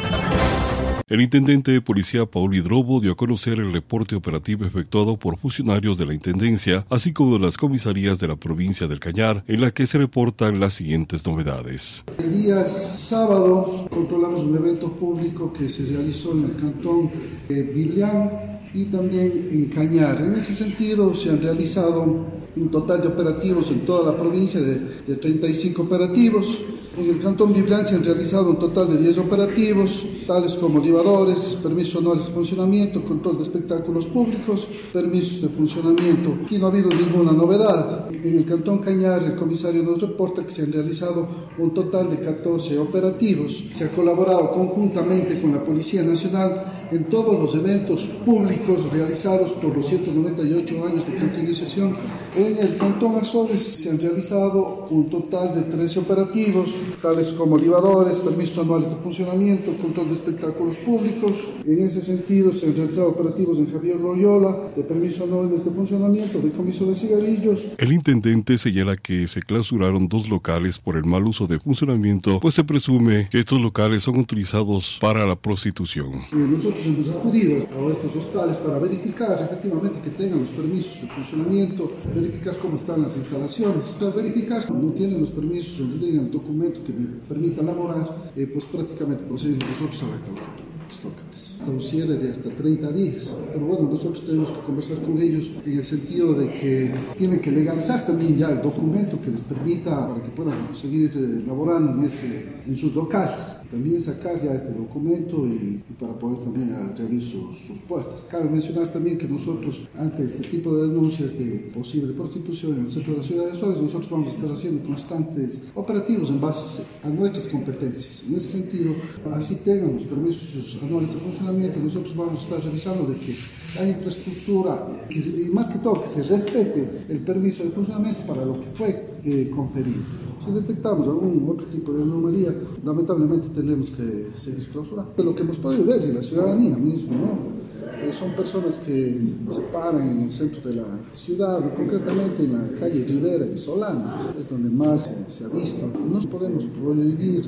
El intendente de policía Paul Hidrobo dio a conocer el reporte operativo efectuado por funcionarios de la Intendencia, así como de las comisarías de la provincia del Cañar, en la que se reportan las siguientes novedades. El día sábado controlamos un evento público que se realizó en el cantón de y también en Cañar. En ese sentido se han realizado un total de operativos en toda la provincia de 35 operativos en el Cantón Biblán se han realizado un total de 10 operativos, tales como libadores, permisos anuales de funcionamiento, control de espectáculos públicos, permisos de funcionamiento. Aquí no ha habido ninguna novedad. En el Cantón Cañar, el comisario nos reporta que se han realizado un total de 14 operativos. Se ha colaborado conjuntamente con la Policía Nacional en todos los eventos públicos realizados por los 198 años de cantonización. En el Cantón Azores se han realizado un total de 13 operativos tales como libadores, permisos anuales de funcionamiento, control de espectáculos públicos. En ese sentido, se han realizado operativos en Javier Loyola, de permisos anuales de funcionamiento, de comiso de cigarrillos. El intendente señala que se clausuraron dos locales por el mal uso de funcionamiento, pues se presume que estos locales son utilizados para la prostitución. Eh, nosotros hemos acudido a estos hostales para verificar efectivamente que tengan los permisos de funcionamiento, verificar cómo están las instalaciones, verificar no tienen los permisos no tengan documentos que me permita elaborar, eh, pues prácticamente procedemos nosotros a la clausura los locales, con cierre de hasta 30 días. Pero bueno, nosotros tenemos que conversar con ellos en el sentido de que tienen que legalizar también ya el documento que les permita para que puedan seguir eh, laborando en, este, en sus locales también sacar ya este documento y, para poder también reabrir sus, sus, puestas. Cabe mencionar también que nosotros, ante este tipo de denuncias de posible prostitución en el centro de la ciudad de Suárez, nosotros vamos a estar haciendo constantes operativos en base a nuestras competencias. En ese sentido, así tengan los permisos anuales de funcionamiento, nosotros vamos a estar revisando de que hay infraestructura y más que todo que se respete el permiso de funcionamiento para lo que fue eh, conferido. Si detectamos algún otro tipo de anomalía, lamentablemente tendremos que seguir clausurando. Lo que hemos podido ver y la ciudadanía misma, ¿no? Eh, son personas que se paran en el centro de la ciudad, concretamente en la calle Rivera y Solana, es donde más se ha visto. No podemos prohibir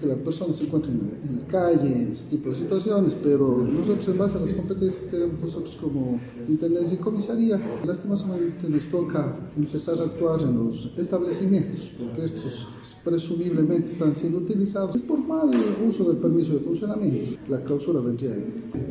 que las personas se encuentren en la calle, ese tipo de situaciones, pero nosotros en base a las competencias que tenemos nosotros como Intendencia y Comisaría, lastimosamente nos toca empezar a actuar en los establecimientos, porque estos presumiblemente están siendo utilizados por mal uso del permiso de funcionamiento. La clausura vendría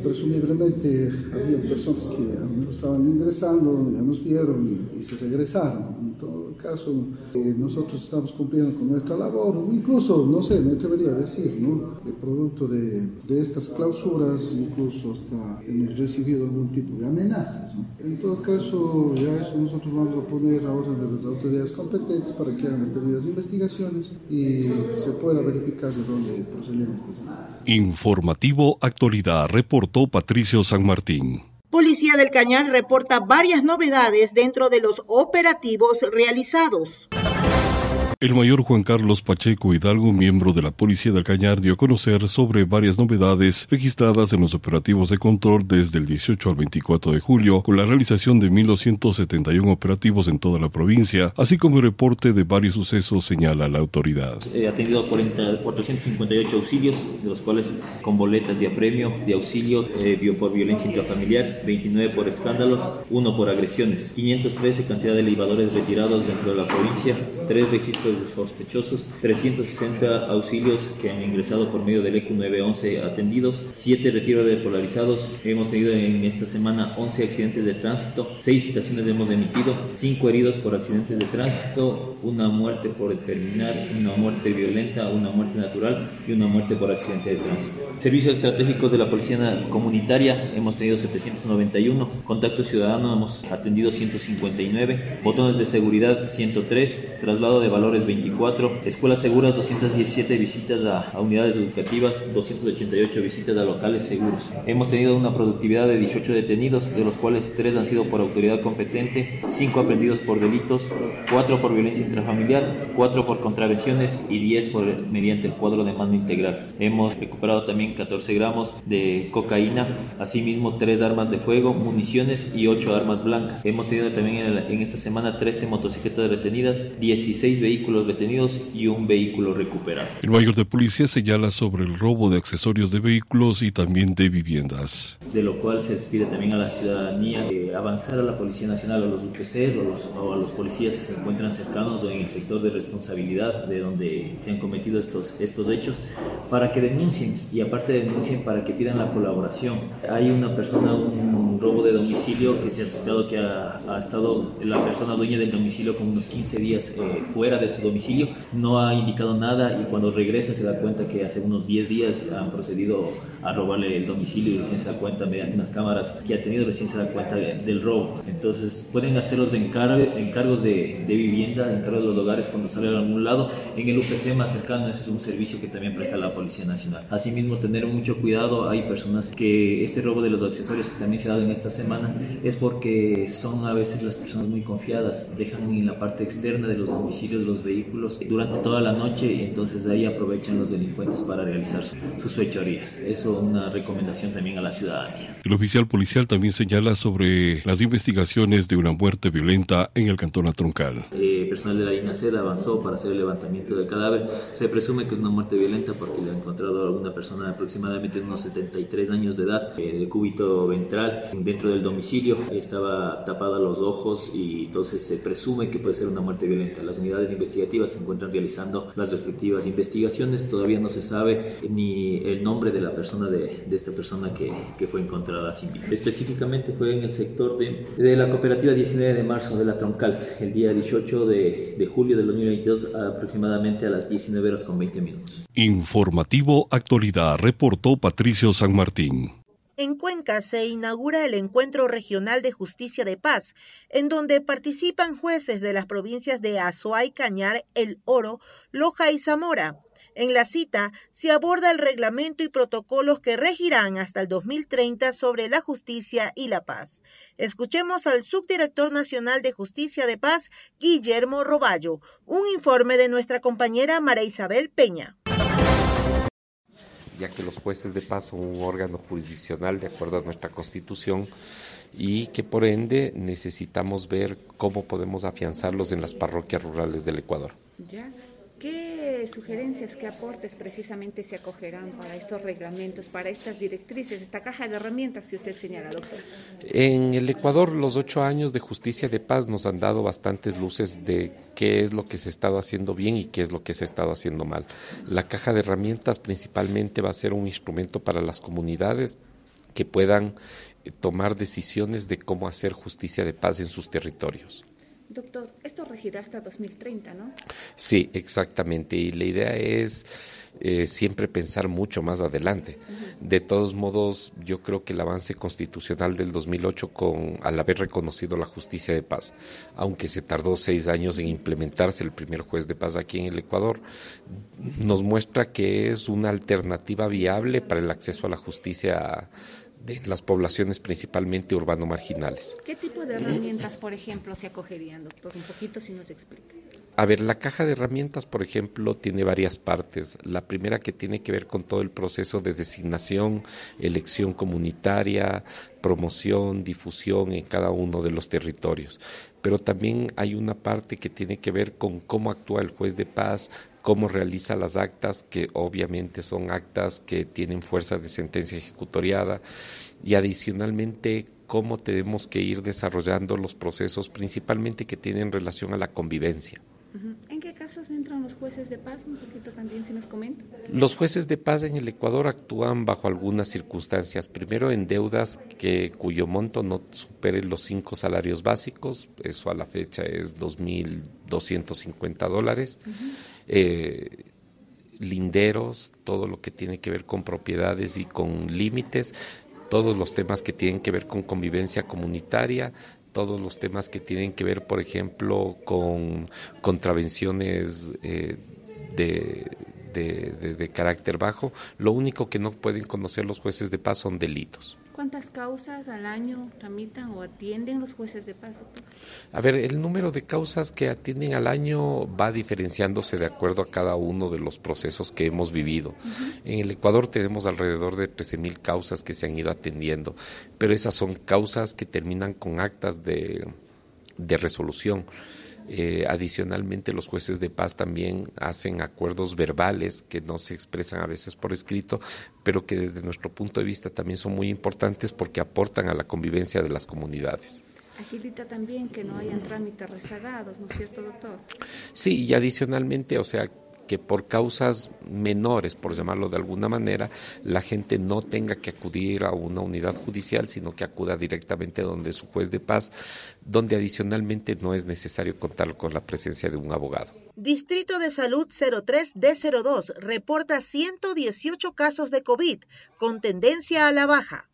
presumiblemente había personas que estaban ingresando, ya nos vieron y se regresaron. En todo caso, eh, nosotros estamos cumpliendo con nuestra labor, incluso, no sé, me atrevería a decir, ¿no? Que producto de, de estas clausuras, incluso hasta hemos recibido algún tipo de amenazas. ¿no? En todo caso, ya eso nosotros vamos a poner a orden de las autoridades competentes para que hagan las debidas investigaciones y se pueda verificar de dónde proceden estas amenazas. Informativo Actualidad, reportó Patricio San Martín. Policía del Cañar reporta varias novedades dentro de los operativos realizados. El mayor Juan Carlos Pacheco Hidalgo, miembro de la Policía del Cañar, dio a conocer sobre varias novedades registradas en los operativos de control desde el 18 al 24 de julio, con la realización de 1.271 operativos en toda la provincia, así como el reporte de varios sucesos, señala la autoridad. He atendido 40, 458 auxilios, de los cuales con boletas de apremio de auxilio eh, por violencia intrafamiliar, 29 por escándalos, 1 por agresiones, 513 cantidad de elevadores retirados dentro de la provincia, 3 registros sospechosos, 360 auxilios que han ingresado por medio del ECU 911 atendidos, 7 retiros de polarizados. Hemos tenido en esta semana 11 accidentes de tránsito, 6 citaciones hemos emitido, 5 heridos por accidentes de tránsito, una muerte por terminar, una muerte violenta, una muerte natural y una muerte por accidente de tránsito. Servicios estratégicos de la Policía Comunitaria hemos tenido 791, contacto ciudadano hemos atendido 159, botones de seguridad 103, traslado de valores 24, escuelas seguras 217 visitas a, unidades educativas, 288 visitas a locales seguros. Hemos tenido una productividad de 18 detenidos, de los cuales 3 han sido por autoridad competente, 5 aprendidos por delitos, 4 por violencia intrafamiliar, 4 por contravenciones y 10 por, mediante el cuadro de mando integral. Hemos recuperado también 14 gramos de cocaína, asimismo 3 armas de fuego, municiones y 8 armas blancas. Hemos tenido también en, esta semana 13 motocicletas retenidas, 16 vehículos detenidos y un vehículo recuperado. El mayor de policía señala sobre el robo de accesorios de vehículos y también de viviendas. De lo cual se pide también a la ciudadanía avanzar a la Policía Nacional, a los UPCs o, o, a los policías que se encuentran cercanos o en el sector de responsabilidad de donde se han cometido estos, estos hechos, para que denuncien y aparte denuncien para que pidan la colaboración. Hay una persona, un, robo de domicilio que se ha asustado que ha, ha, estado la persona dueña del domicilio con unos 15 días eh, fuera de su domicilio, no ha indicado nada y cuando regresa se da cuenta que hace unos 10 días han procedido a robarle el domicilio y recién se da cuenta mediante unas cámaras que ha tenido, recién se da cuenta del robo. Entonces pueden hacer los encargos de, de vivienda, encargos de los hogares cuando salen a algún lado. En el UPC más cercano, eso es un servicio que también presta la Policía Nacional. Asimismo, tener mucho cuidado, hay personas que este robo de los accesorios que también se ha dado en esta semana es porque son a veces las personas muy confiadas, dejan en la parte externa de los domicilios los vehículos durante toda la noche y entonces ahí aprovechan los delincuentes para realizar sus fechorías. Eso es una recomendación también a la ciudadanía. El oficial policial también señala sobre las investigaciones de una muerte violenta en el cantón Atroncal. Eh, personal de la INACED avanzó para hacer el levantamiento del cadáver. Se presume que es una muerte violenta porque le ha encontrado a una persona de aproximadamente unos 73 años de edad, eh, de cúbito ventral, dentro del domicilio. Estaba tapada los ojos y entonces se presume que puede ser una muerte violenta. Las unidades se encuentran realizando las respectivas investigaciones. Todavía no se sabe ni el nombre de la persona, de, de esta persona que, que, fue encontrada sin vida. Específicamente fue en el sector de, de, la cooperativa 19 de marzo de la Troncal, el día 18 de, de julio del 2022, aproximadamente a las 19 horas con 20 minutos. Informativo Actualidad, reportó Patricio San Martín. En Cuenca se inaugura el Encuentro Regional de Justicia de Paz, en donde participan jueces de las provincias de Azuay, Cañar, El Oro, Loja y Zamora. En la cita se aborda el reglamento y protocolos que regirán hasta el 2030 sobre la justicia y la paz. Escuchemos al subdirector nacional de Justicia de Paz, Guillermo Roballo, un informe de nuestra compañera María Isabel Peña ya que los jueces de paz son un órgano jurisdiccional de acuerdo a nuestra constitución y que por ende necesitamos ver cómo podemos afianzarlos en las parroquias rurales del Ecuador. ¿Qué sugerencias, qué aportes precisamente se acogerán para estos reglamentos, para estas directrices, esta caja de herramientas que usted señala, doctor? En el Ecuador, los ocho años de justicia de paz nos han dado bastantes luces de qué es lo que se ha estado haciendo bien y qué es lo que se ha estado haciendo mal. La caja de herramientas principalmente va a ser un instrumento para las comunidades que puedan eh, tomar decisiones de cómo hacer justicia de paz en sus territorios. Doctor, esto regirá hasta 2030, ¿no? Sí, exactamente. Y la idea es eh, siempre pensar mucho más adelante. De todos modos, yo creo que el avance constitucional del 2008, con, al haber reconocido la justicia de paz, aunque se tardó seis años en implementarse el primer juez de paz aquí en el Ecuador, nos muestra que es una alternativa viable para el acceso a la justicia de las poblaciones principalmente urbano-marginales. ¿Qué tipo de herramientas, por ejemplo, se acogerían, doctor? Un poquito si nos explica. A ver, la caja de herramientas, por ejemplo, tiene varias partes. La primera que tiene que ver con todo el proceso de designación, elección comunitaria, promoción, difusión en cada uno de los territorios. Pero también hay una parte que tiene que ver con cómo actúa el juez de paz, cómo realiza las actas, que obviamente son actas que tienen fuerza de sentencia ejecutoriada, y adicionalmente cómo tenemos que ir desarrollando los procesos principalmente que tienen relación a la convivencia. ¿En qué caso casos entran los jueces de paz? Un poquito también, si nos comenta. Los jueces de paz en el Ecuador actúan bajo algunas circunstancias. Primero, en deudas que cuyo monto no supere los cinco salarios básicos. Eso a la fecha es 2.250 dólares. Eh, linderos, todo lo que tiene que ver con propiedades y con límites, todos los temas que tienen que ver con convivencia comunitaria, todos los temas que tienen que ver, por ejemplo, con contravenciones eh, de, de, de, carácter bajo. Lo único que no pueden conocer los jueces de paz son delitos. ¿Cuántas causas al año tramitan o atienden los jueces de paz? A ver, el número de causas que atienden al año va diferenciándose de acuerdo a cada uno de los procesos que hemos vivido. En el Ecuador tenemos alrededor de 13.000 causas que se han ido atendiendo, pero esas son causas que terminan con actas de, de resolución. Eh, adicionalmente, los jueces de paz también hacen acuerdos verbales que no se expresan a veces por escrito, pero que desde nuestro punto de vista también son muy importantes porque aportan a la convivencia de las comunidades. Agilita también que no hayan trámites rezagados, ¿no es cierto, doctor? Sí, y adicionalmente, o sea, que por causas menores, por llamarlo de alguna manera, la gente no tenga que acudir a una unidad judicial, sino que acuda directamente donde su juez de paz, donde adicionalmente no es necesario contar con la presencia de un abogado. Distrito de Salud 03D02 reporta 118 casos de COVID con tendencia a la baja.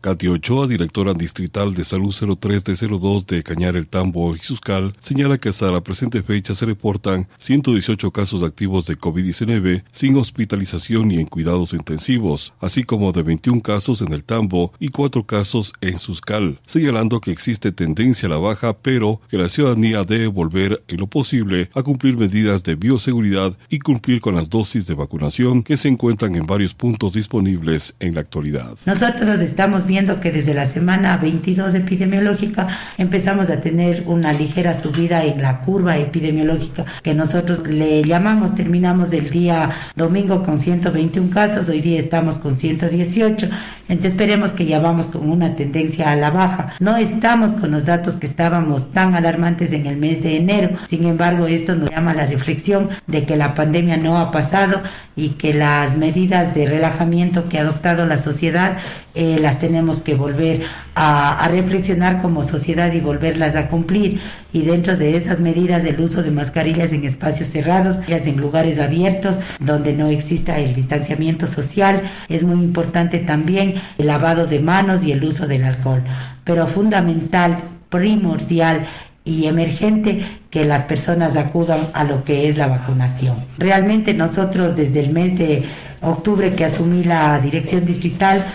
Katy Ochoa, directora distrital de Salud 03 de 02 de Cañar el Tambo y Suscal, señala que hasta la presente fecha se reportan 118 casos activos de COVID-19 sin hospitalización ni en cuidados intensivos, así como de 21 casos en el Tambo y 4 casos en Suscal, señalando que existe tendencia a la baja, pero que la ciudadanía debe volver en lo posible a cumplir medidas de bioseguridad y cumplir con las dosis de vacunación que se encuentran en varios puntos disponibles en la actualidad. Nosotros estamos viendo que desde la semana 22 epidemiológica empezamos a tener una ligera subida en la curva epidemiológica que nosotros le llamamos, terminamos el día domingo con 121 casos, hoy día estamos con 118, entonces esperemos que ya vamos con una tendencia a la baja. No estamos con los datos que estábamos tan alarmantes en el mes de enero, sin embargo esto nos llama a la reflexión de que la pandemia no ha pasado y que las medidas de relajamiento que ha adoptado la sociedad eh, las tenemos que volver a, a, reflexionar como sociedad y volverlas a cumplir. Y dentro de esas medidas del uso de mascarillas en espacios cerrados, en lugares abiertos, donde no exista el distanciamiento social, es muy importante también el lavado de manos y el uso del alcohol. Pero fundamental, primordial, y emergente que las personas acudan a lo que es la vacunación. Realmente nosotros desde el mes de octubre que asumí la dirección distrital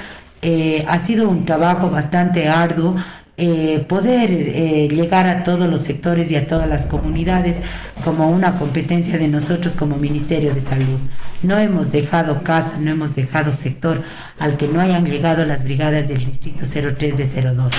eh, ha sido un trabajo bastante arduo eh, poder eh, llegar a todos los sectores y a todas las comunidades como una competencia de nosotros como Ministerio de Salud. No hemos dejado casa, no hemos dejado sector al que no hayan llegado las brigadas del Distrito 03 de 02.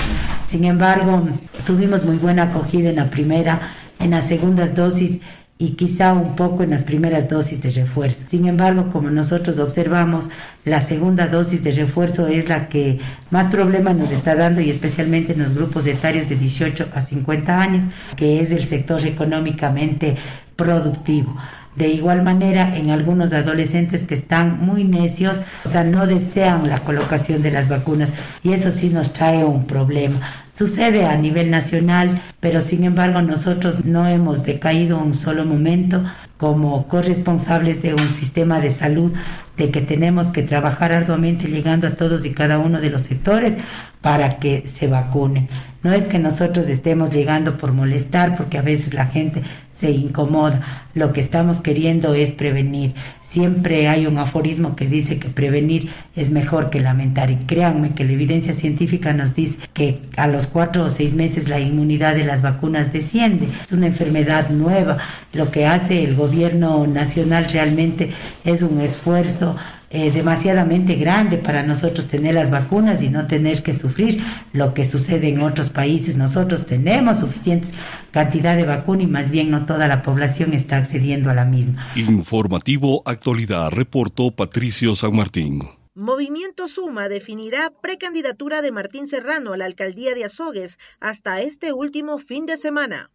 Sin embargo, tuvimos muy buena acogida en la primera, en las segundas dosis y quizá un poco en las primeras dosis de refuerzo. Sin embargo, como nosotros observamos, la segunda dosis de refuerzo es la que más problemas nos está dando y especialmente en los grupos etarios de 18 a 50 años, que es el sector económicamente productivo. De igual manera, en algunos adolescentes que están muy necios, o sea, no desean la colocación de las vacunas y eso sí nos trae un problema. Sucede a nivel nacional, pero sin embargo nosotros no hemos decaído un solo momento como corresponsables de un sistema de salud de que tenemos que trabajar arduamente llegando a todos y cada uno de los sectores para que se vacunen. No es que nosotros estemos llegando por molestar, porque a veces la gente se incomoda. Lo que estamos queriendo es prevenir. Siempre hay un aforismo que dice que prevenir es mejor que lamentar. Y créanme que la evidencia científica nos dice que a los cuatro o seis meses la inmunidad de las vacunas desciende. Es una enfermedad nueva. Lo que hace el gobierno nacional realmente es un esfuerzo eh, demasiadamente grande para nosotros tener las vacunas y no tener que sufrir lo que sucede en otros países. Nosotros tenemos suficiente cantidad de vacuna y más bien no toda la población está accediendo a la misma. Informativo Actualidad, reportó Patricio San Martín. Movimiento Suma definirá precandidatura de Martín Serrano a la alcaldía de Azogues hasta este último fin de semana.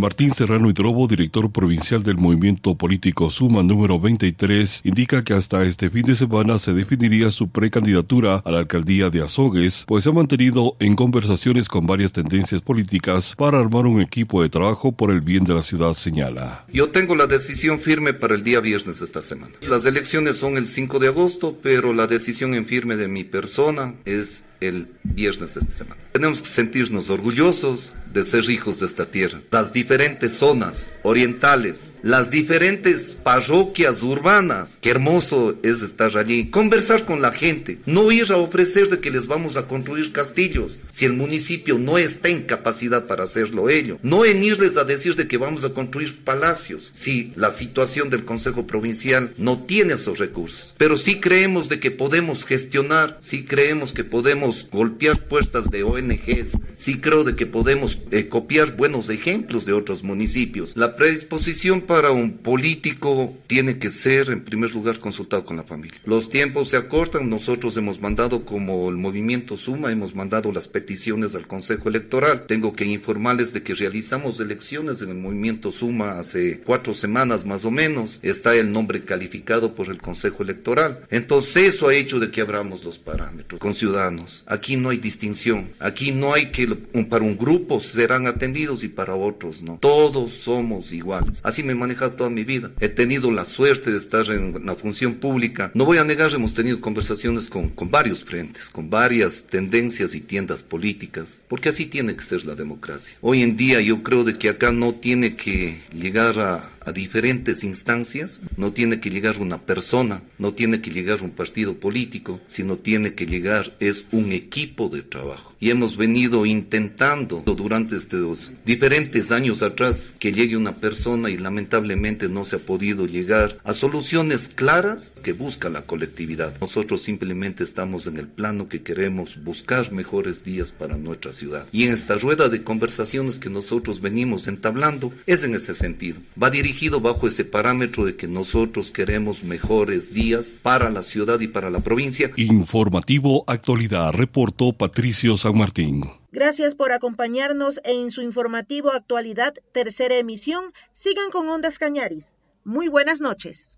Martín Serrano Hidrobo, director provincial del movimiento político Suma número 23, indica que hasta este fin de semana se definiría su precandidatura a la alcaldía de Azogues, pues se ha mantenido en conversaciones con varias tendencias políticas para armar un equipo de trabajo por el bien de la ciudad, señala. Yo tengo la decisión firme para el día viernes esta semana. Las elecciones son el 5 de agosto, pero la decisión en firme de mi persona es el viernes de esta semana. Tenemos que sentirnos orgullosos de ser hijos de esta tierra. Las diferentes zonas orientales, las diferentes parroquias urbanas. Qué hermoso es estar allí. Conversar con la gente. No ir a ofrecer de que les vamos a construir castillos si el municipio no está en capacidad para hacerlo ello. No en irles a decir de que vamos a construir palacios si la situación del Consejo Provincial no tiene esos recursos. Pero sí creemos de que podemos gestionar, sí creemos que podemos golpear puertas de ONGs, sí creo de que podemos eh, copiar buenos ejemplos de otros municipios. La predisposición para un político tiene que ser, en primer lugar, consultado con la familia. Los tiempos se acortan, nosotros hemos mandado como el movimiento Suma, hemos mandado las peticiones al Consejo Electoral. Tengo que informarles de que realizamos elecciones en el movimiento Suma hace cuatro semanas más o menos. Está el nombre calificado por el Consejo Electoral. Entonces eso ha hecho de que abramos los parámetros con ciudadanos. Aquí no hay distinción. Aquí no hay que para un grupo serán atendidos y para otros no. Todos somos iguales. Así me he manejado toda mi vida. He tenido la suerte de estar en la función pública. No voy a negar, hemos tenido conversaciones con, con varios frentes, con varias tendencias y tiendas políticas, porque así tiene que ser la democracia. Hoy en día yo creo de que acá no tiene que llegar a a diferentes instancias, no tiene que llegar una persona, no tiene que llegar un partido político, sino tiene que llegar es un equipo de trabajo. Y hemos venido intentando durante estos diferentes años atrás que llegue una persona y lamentablemente no se ha podido llegar a soluciones claras que busca la colectividad. Nosotros simplemente estamos en el plano que queremos buscar mejores días para nuestra ciudad. Y en esta rueda de conversaciones que nosotros venimos entablando es en ese sentido. Va dirigido bajo ese parámetro de que nosotros queremos mejores días para la ciudad y para la provincia. Informativo Actualidad, reportó Patricio San Martín. Gracias por acompañarnos en su informativo Actualidad, tercera emisión. Sigan con Ondas Cañaris. Muy buenas noches.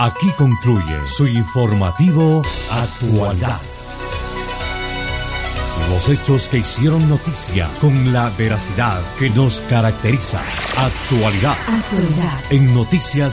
Aquí concluye su informativo Actualidad. Los hechos que hicieron noticia con la veracidad que nos caracteriza. Actualidad. Actualidad. En noticias.